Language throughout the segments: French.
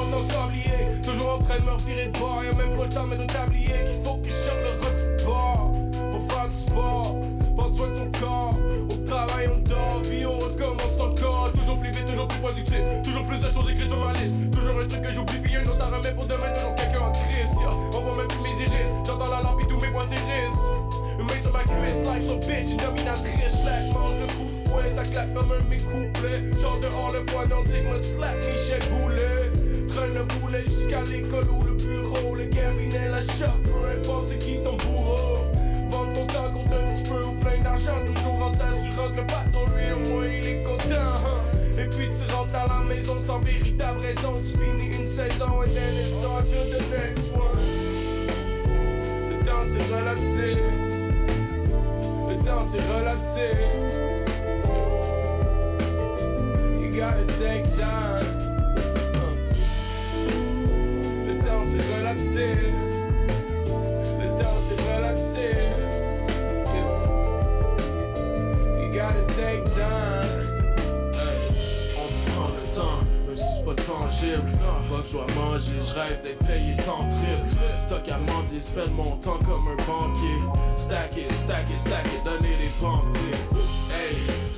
le. Toujours en train de me revirer de bord, y'a même pas le temps de mettre un tablier. Qu'il faut que je le de. Pour faire du sport, prendre soin de son corps. Au travail, on dort, puis on recommence encore. Toujours plus vite, toujours plus productif. Toujours plus de choses écrites sur ma liste. Toujours un truc que j'oublie, puis un autre à remettre pour demain. Toujours quelqu'un en crise, yeah. On voit même plus mes iris. J'entends la lampe et tous mes points s'érissent. Une main sur ma cuisse, life so bitch, une dominatrice. Slack, mange le de fouet, ça claque comme un de mes. Genre dehors le me slap, Michel Boulet. Traîne le boulet jusqu'à l'école ou le bureau, le cabinet, la shop, peu importe c'est qui ton bourreau. Vends ton temps contre un petit peu ou plein d'argent, toujours en s'assurant que le patron lui au moins il est content. hein. Et puis tu rentres à la maison sans véritable raison, tu finis une saison et then it's on to the next. Le temps c'est relatif, le temps c'est relatif. You gotta take time. Le temps c'est. You gotta take time. On se prend le temps, même c'est pas tangible. Fuck, je dois manger, je rêve d'être payé tant triple. Stock à mendier, spend mon temps comme un banquier. Stack it, stack it, stack it, donner des pensées.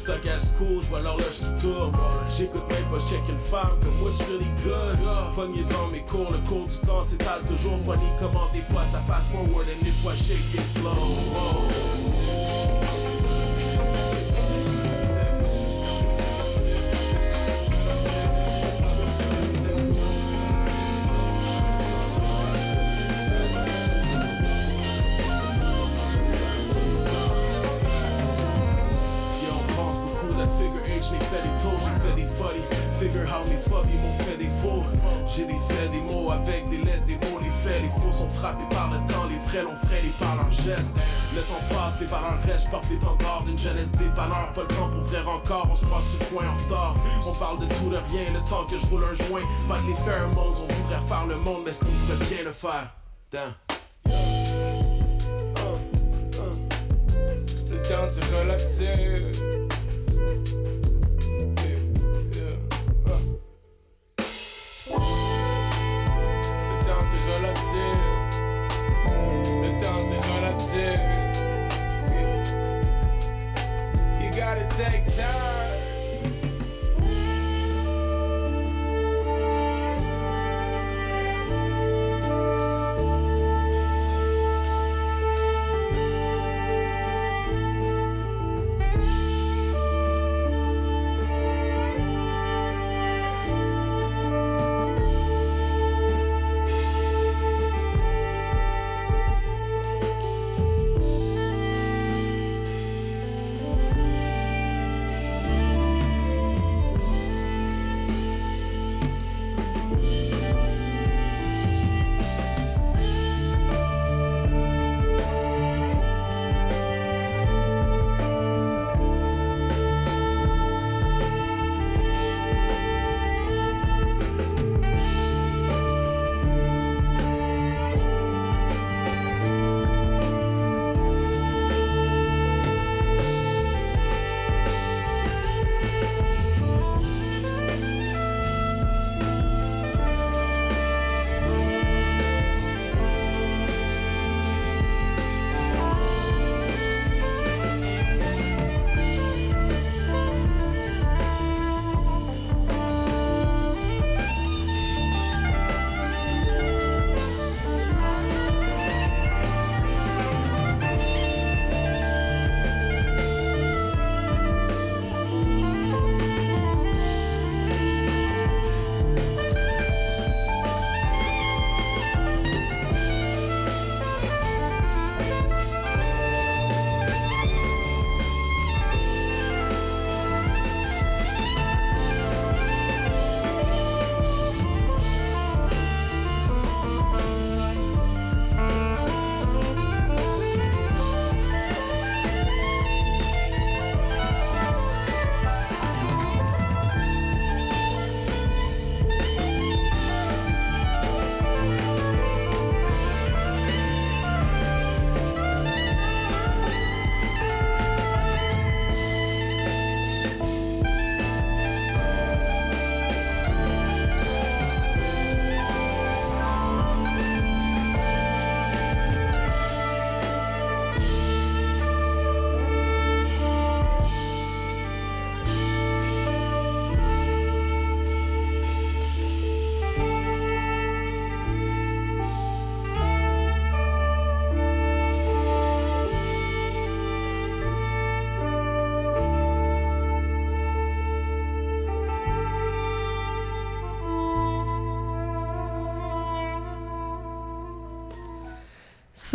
Hey, stock à school, je vois l'horloge qui tourne. J'écoute même pas, check une femme comme what's really good. Pogné dans mes cours, le cours du temps s'étale toujours funny. Comment des fois ça fast forward et des fois shake it slow. Faire?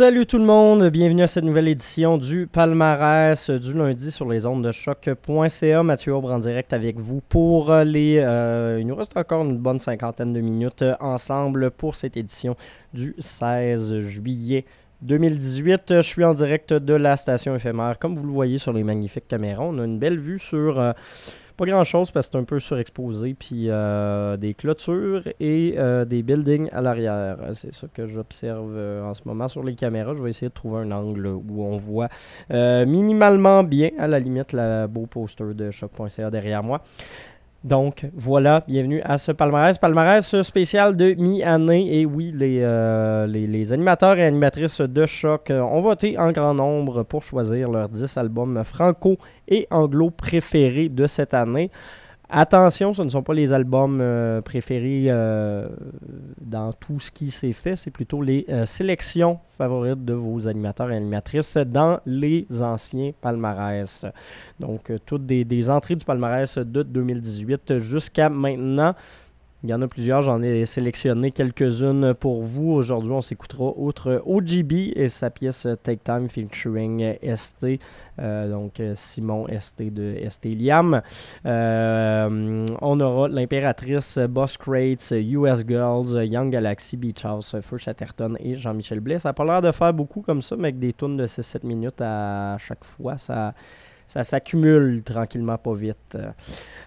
Salut tout le monde, bienvenue à cette nouvelle édition du palmarès du lundi sur les ondes de choc.ca. Mathieu Aubre en direct avec vous pour les... Euh, il nous reste encore une bonne cinquantaine de minutes ensemble pour cette édition du 16 juillet 2018. Je suis en direct de la station éphémère. Comme vous le voyez sur les magnifiques caméras, on a une belle vue sur... Euh, pas grand chose parce que c'est un peu surexposé, puis euh, des clôtures et euh, des buildings à l'arrière. C'est ça que j'observe euh, en ce moment sur les caméras. Je vais essayer de trouver un angle où on voit minimalement bien, à la limite, le beau poster de shop.ca derrière moi. Donc voilà, bienvenue à ce palmarès. Palmarès spécial de mi-année. Et oui, les, euh, les, animateurs et animatrices de choc euh, ont voté en grand nombre pour choisir leurs 10 albums franco et anglo préférés de cette année. Attention, ce ne sont pas les albums euh, préférés euh, dans tout ce qui s'est fait, c'est plutôt les euh, sélections favorites de vos animateurs et animatrices dans les anciens palmarès. Donc, toutes des, des entrées du palmarès de 2018 jusqu'à maintenant. Il y en a plusieurs, j'en ai sélectionné quelques-unes pour vous. Aujourd'hui, on s'écoutera outre OGB et sa pièce Take Time featuring ST, euh, donc Simon ST de ST Liam. Euh, on aura l'impératrice, Boss Crates, US Girls, Young Galaxy, Beach House, Feu Chatterton et Jean-Michel Blais. Ça n'a pas l'air de faire beaucoup comme ça, mais avec des tunes de 6-7 minutes à chaque fois, ça ça s'accumule tranquillement pas vite.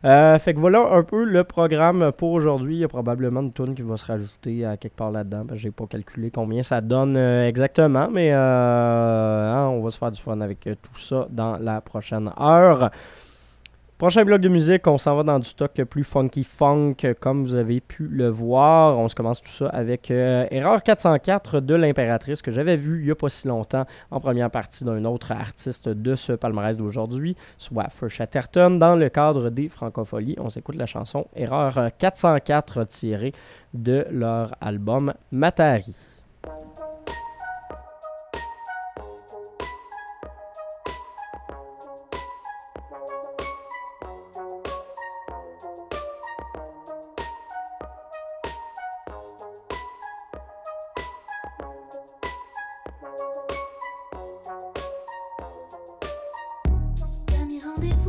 Euh, fait que voilà un peu le programme pour aujourd'hui. Il y a probablement une tune qui va se rajouter à quelque part là-dedans. J'ai pas calculé combien ça donne euh, exactement, mais euh, hein, on va se faire du fun avec tout ça dans la prochaine heure. Prochain bloc de musique, on s'en va dans du stock plus funky funk, comme vous avez pu le voir. On se commence tout ça avec euh, Erreur 404 de l'Impératrice, que j'avais vu il n'y a pas si longtemps en première partie d'un autre artiste de ce palmarès d'aujourd'hui, soit Chatterton, dans le cadre des Francopholies. On s'écoute la chanson Erreur 404 tirée de leur album Matari. all the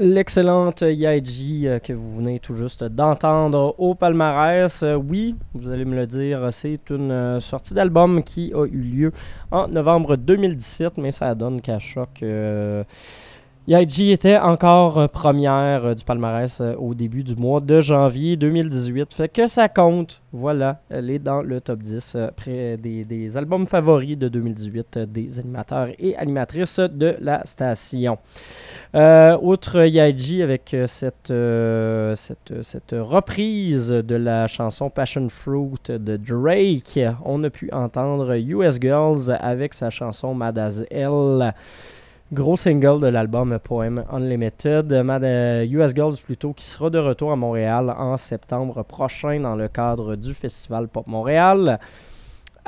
L'excellente Yaiji euh, que vous venez tout juste d'entendre au palmarès. Euh, oui, vous allez me le dire, c'est une euh, sortie d'album qui a eu lieu en novembre 2017, mais ça donne qu'à choc. YG était encore euh, première euh, du palmarès euh, au début du mois de janvier 2018. Fait que ça compte. Voilà, elle est dans le top 10 près des, albums favoris de 2018 des animateurs et animatrices de la station. outre YG avec cette, cette, cette, reprise de la chanson Passion Fruit de Drake, on a pu entendre US Girls avec sa chanson Mad as. Gros single de l'album Poem Unlimited, Mad US Girls plutôt, qui sera de retour à Montréal en septembre prochain dans le cadre du Festival Pop Montréal.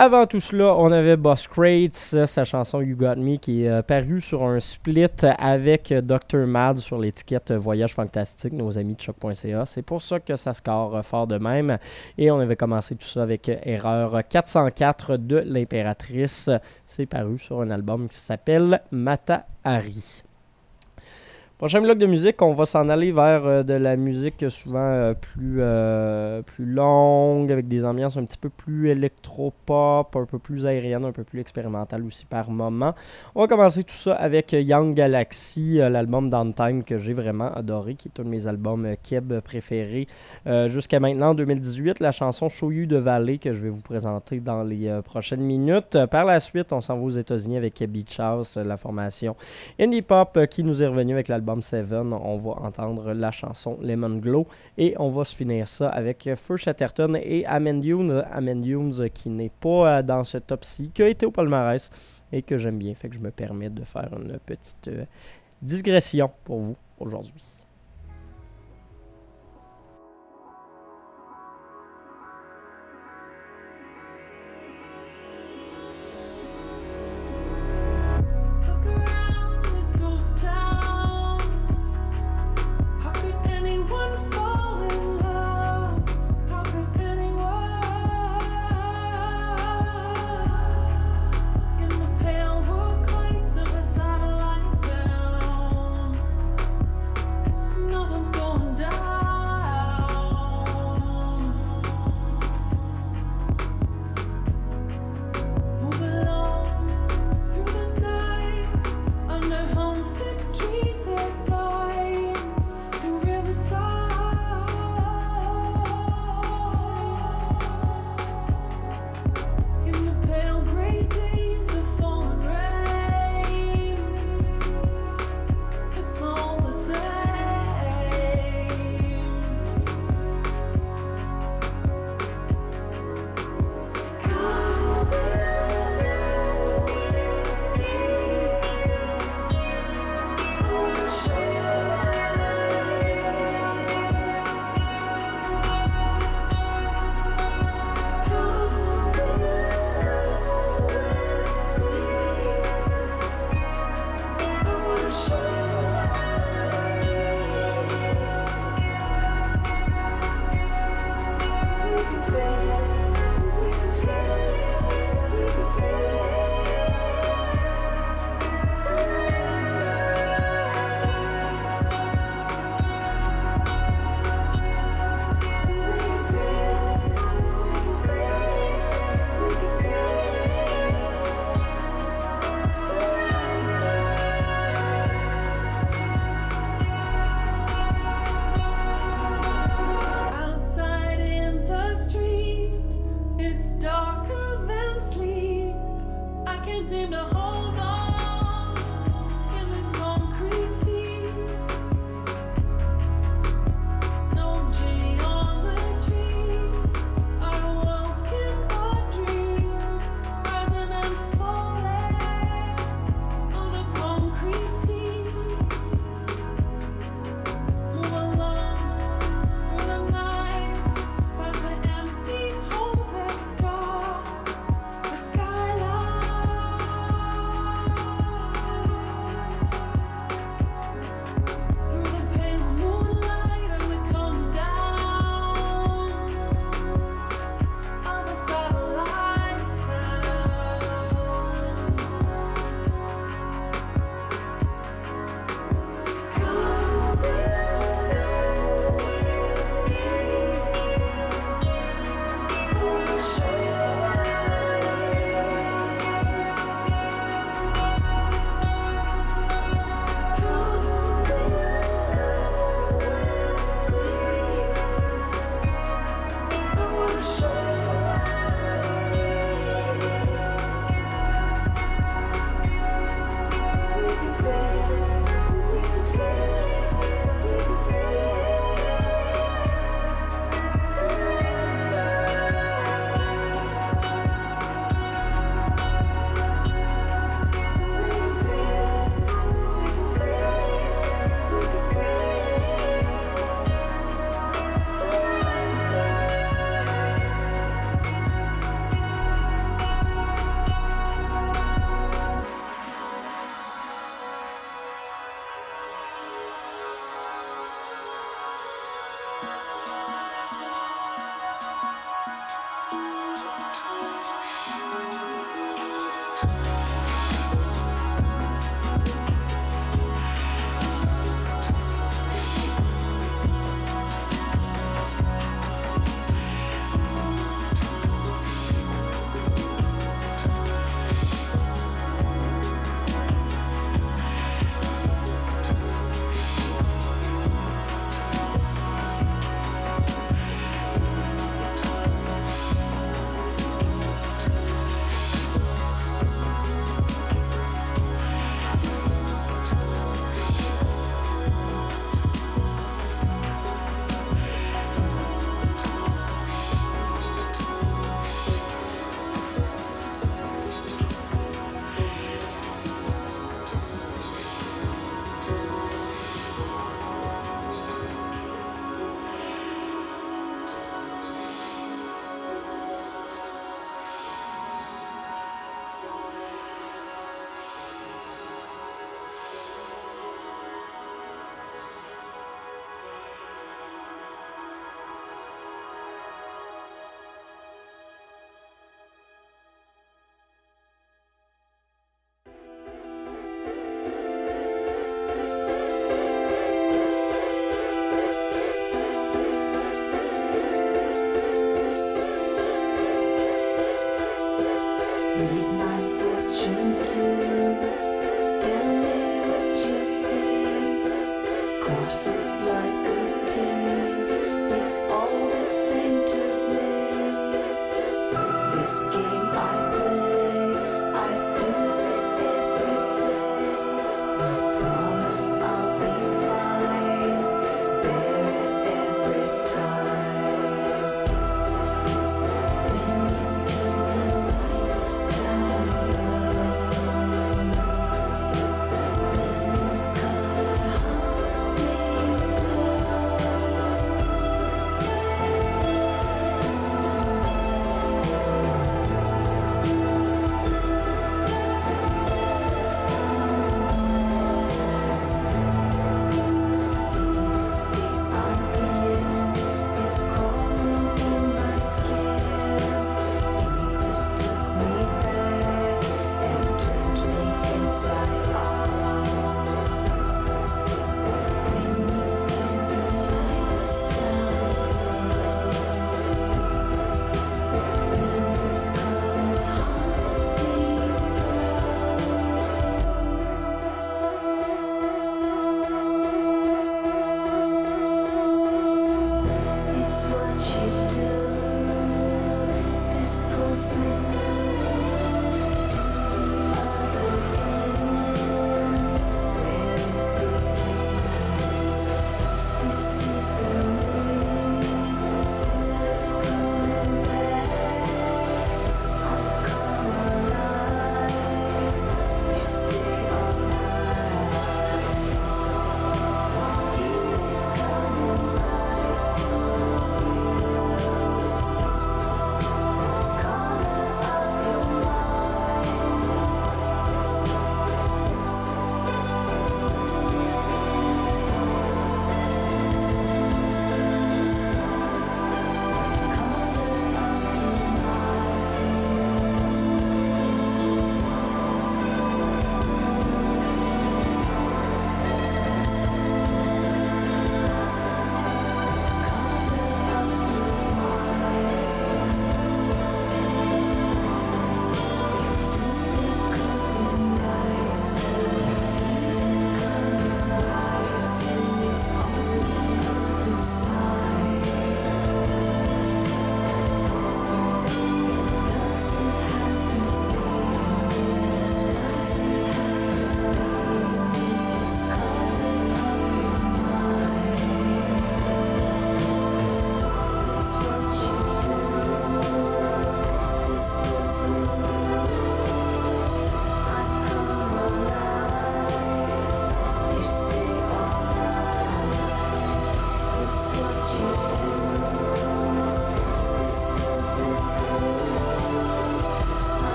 Avant tout cela, on avait Boss Crates, sa chanson You Got Me, qui est euh, parue sur un split avec Dr. Mad sur l'étiquette Voyage Fantastique, nos amis de choc.ca. C'est pour ça que ça score fort de même. Et on avait commencé tout ça avec Erreur 404 de l'Impératrice. C'est paru sur un album qui s'appelle Mata Hari. Prochain bloc de musique, on va s'en aller vers euh, de la musique souvent euh, plus, euh, plus longue, avec des ambiances un petit peu plus électro-pop, un peu plus aérienne, un peu plus expérimentale aussi par moment. On va commencer tout ça avec Young Galaxy, l'album Downtime que j'ai vraiment adoré, qui est un de mes albums Keb préférés jusqu'à maintenant, en 2018. La chanson Show You de Valley que je vais vous présenter dans les prochaines minutes. Par la suite, on s'en va aux États-Unis avec Beach House, la formation indie pop qui nous est revenu avec l'album 7, on va entendre la chanson Lemon Glow et on va se finir ça avec Fur Chatterton et Amendunes. Amendunes qui n'est pas euh, dans ce top-ci, qui a été au palmarès et que j'aime bien, fait que je me permets de faire une petite euh, digression pour vous aujourd'hui.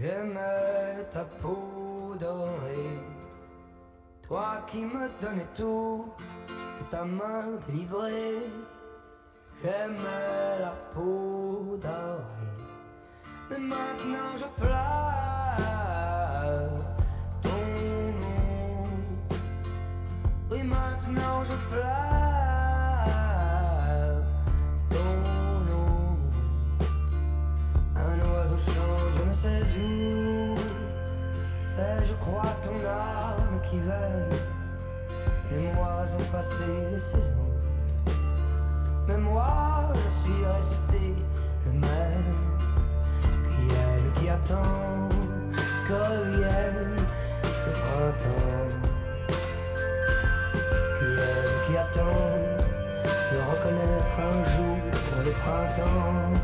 J'aimais ta peau dorée, toi qui me donnais tout, de ta main délivrée. J'aimais la peau dorée, mais maintenant je pleure ton nom. Oui, maintenant je pleure sais où. C'est, je crois, ton âme qui veille. Les mois ont passé les saisons. Mais moi, je suis resté le même qui aime, qui attend que revienne le printemps. Qui aime, qui attend de reconnaître un jour le printemps.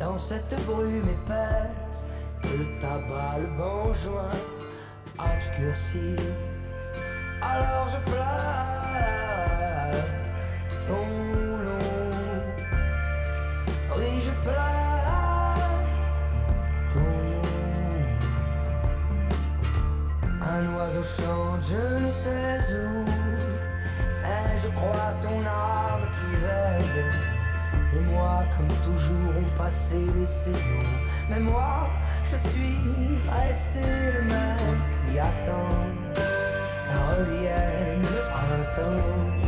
Dans cette brume épaisse Que le tabac, le banjoin obscurcissent Alors je pleure toujours, ont passé les saisons. Mais moi, je suis resté le même qui attend revienne le printemps.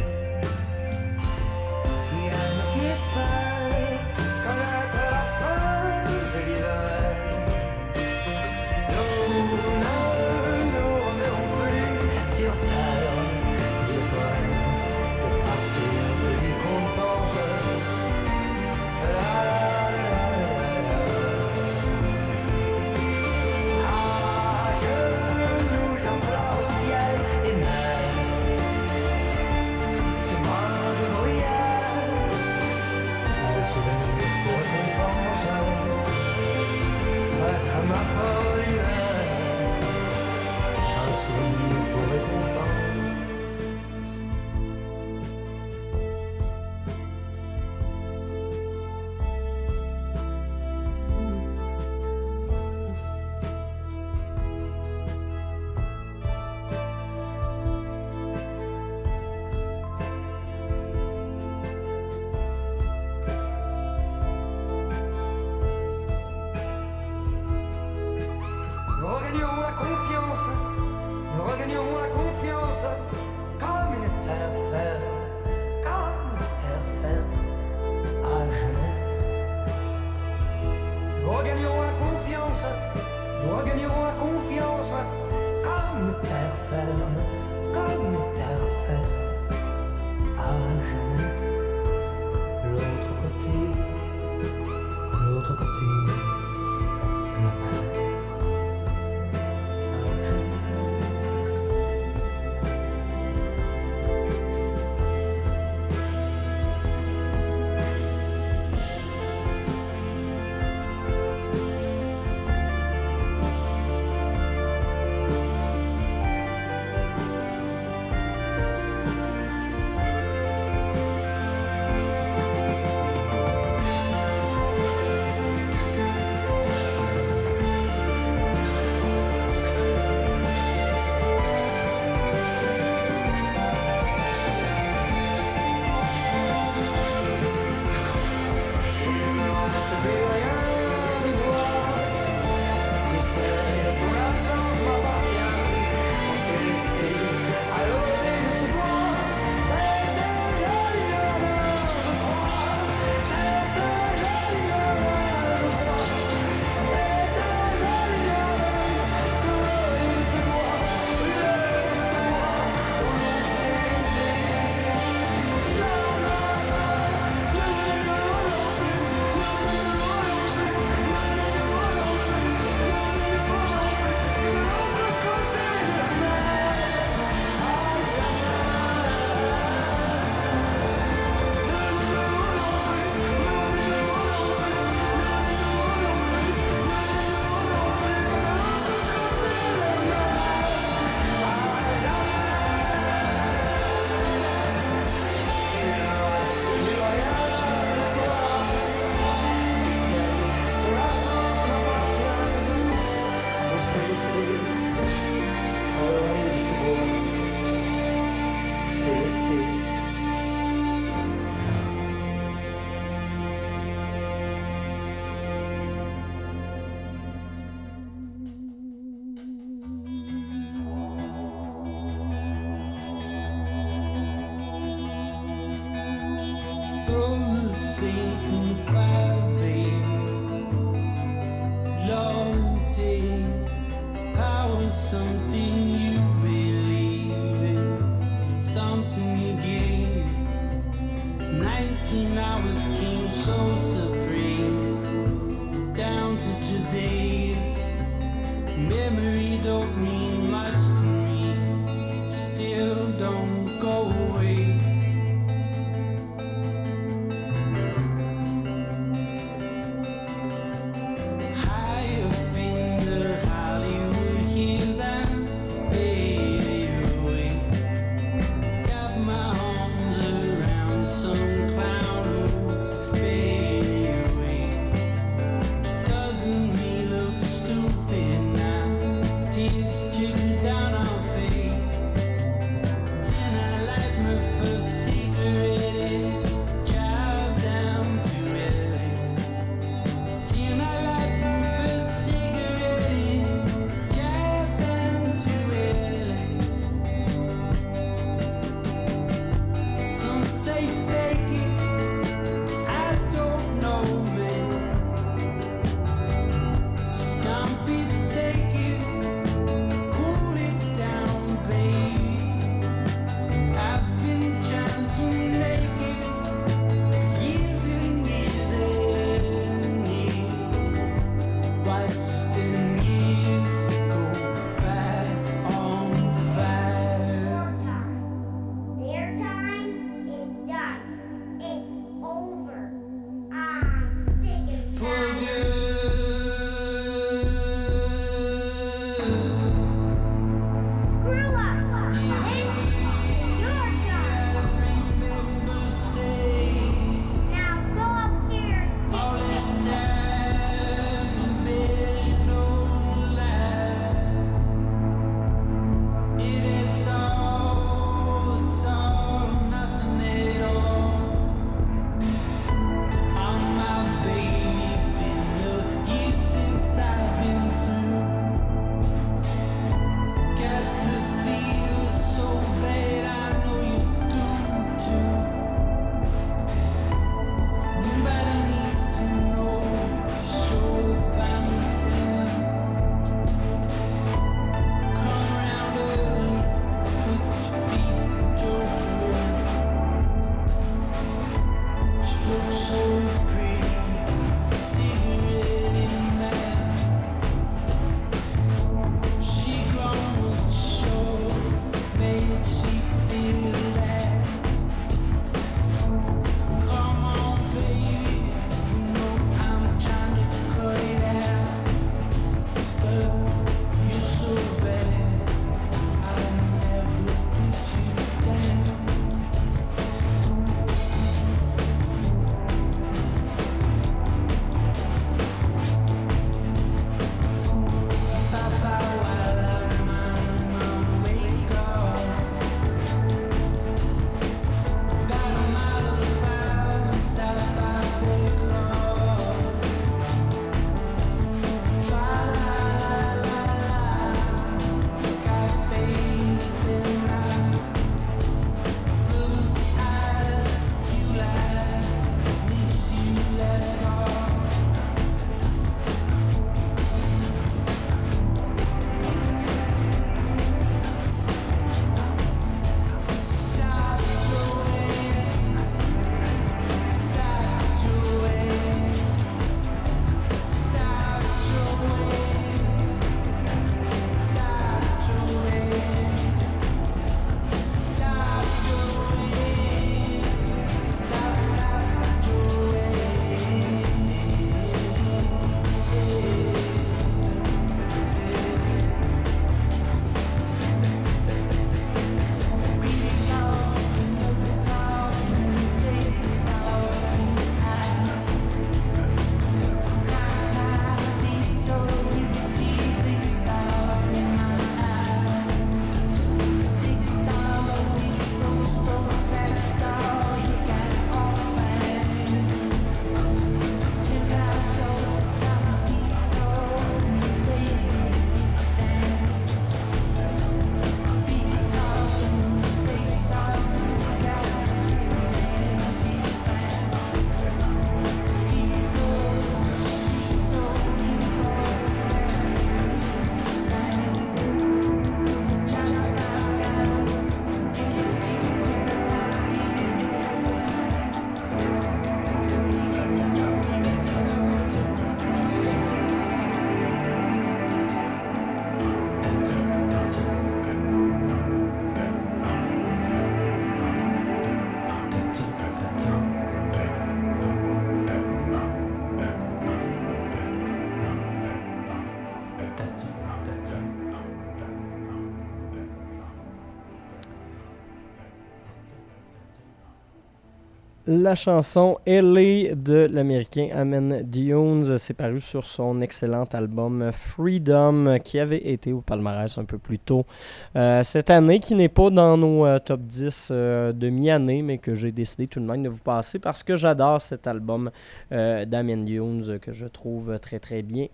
La chanson LA de l'américain Amen Dunes s'est paru sur son excellent album Freedom qui avait été au palmarès un peu plus tôt euh, cette année, qui n'est pas dans nos euh, top 10 euh, de mi-année, mais que j'ai décidé tout de même de vous passer parce que j'adore cet album d'Amen Dunes que je trouve très très bien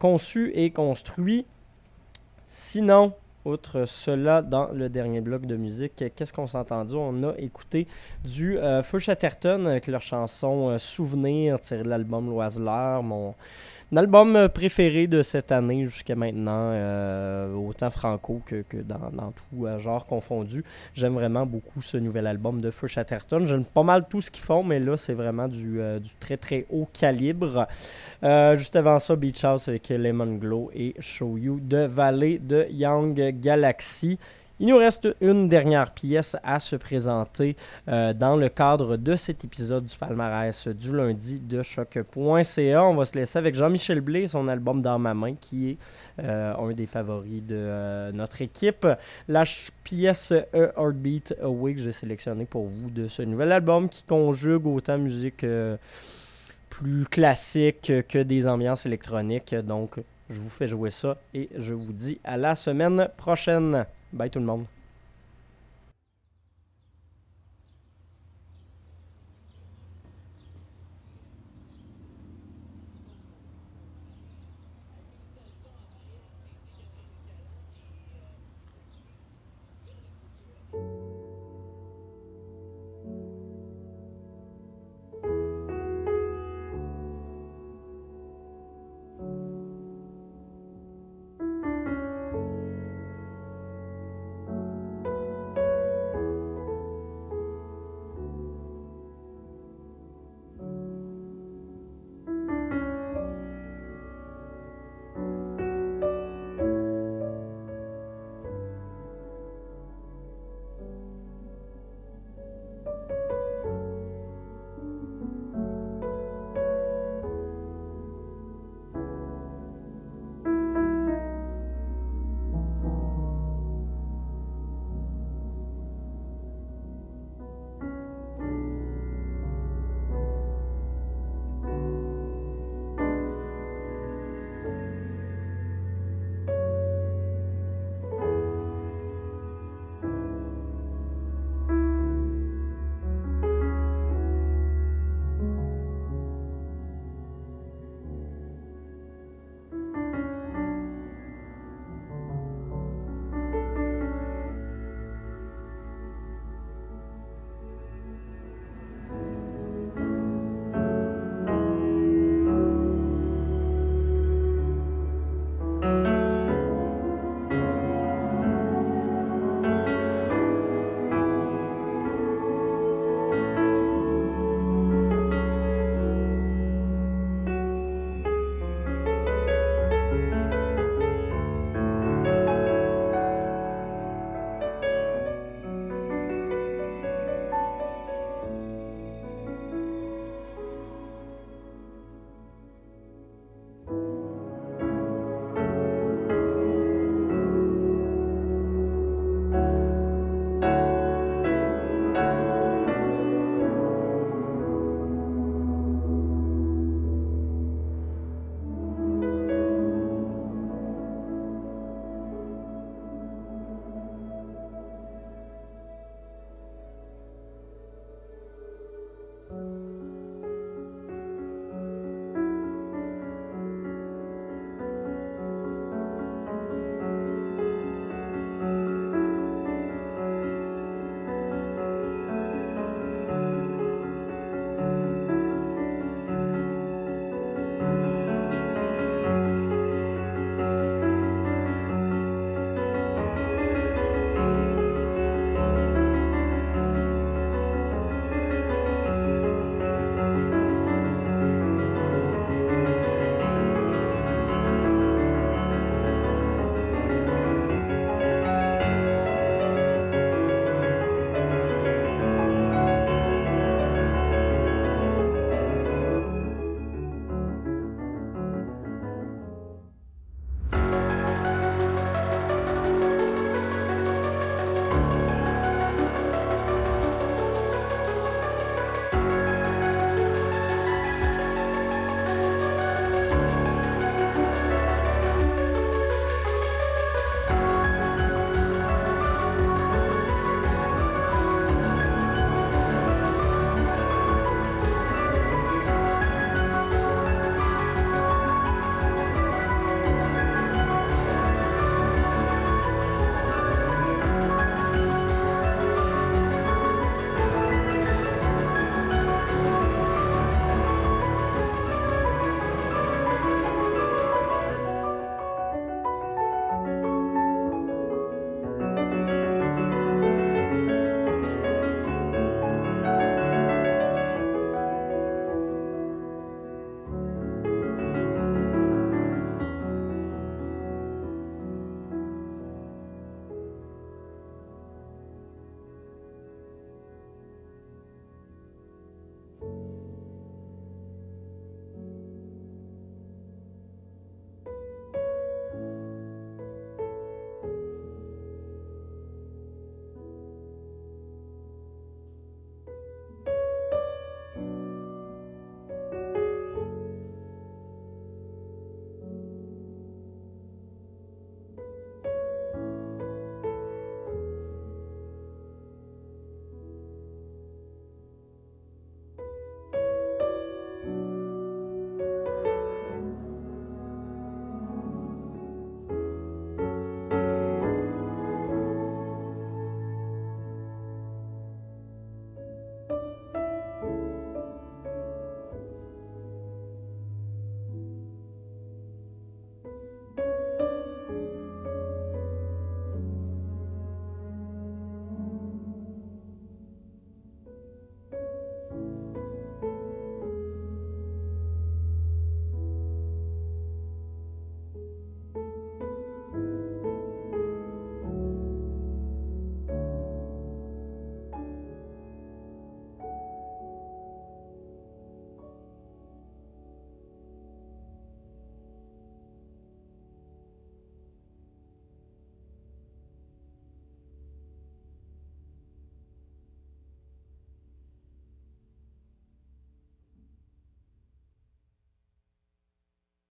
conçu et construit. Sinon, Outre cela, dans le dernier bloc de musique, qu'est-ce qu'on s'est entendu? On a écouté du euh, Feu Chatterton avec leur chanson euh, Souvenir tirée de l'album Loiseleur, mon album euh, préféré de cette année jusqu'à maintenant, euh, autant franco que, dans, tout euh, genre confondu. J'aime vraiment beaucoup ce nouvel album de Feu Chatterton. J'aime pas mal tout ce qu'ils font, mais là, c'est vraiment du, très très haut calibre. juste avant ça, Beach House avec Lemon Glow et Show You de Valley de Young Galaxy. Il nous reste une dernière pièce à se présenter euh, dans le cadre de cet épisode du palmarès du lundi de choc.ca. On va se laisser avec Jean-Michel Blé son album Dans ma main qui est euh, un des favoris de euh, notre équipe. La pièce A Heartbeat Away que j'ai sélectionnée pour vous de ce nouvel album qui conjugue autant musique plus classique que des ambiances électroniques. Donc, je vous fais jouer ça et je vous dis à la semaine prochaine. Bye tout le monde.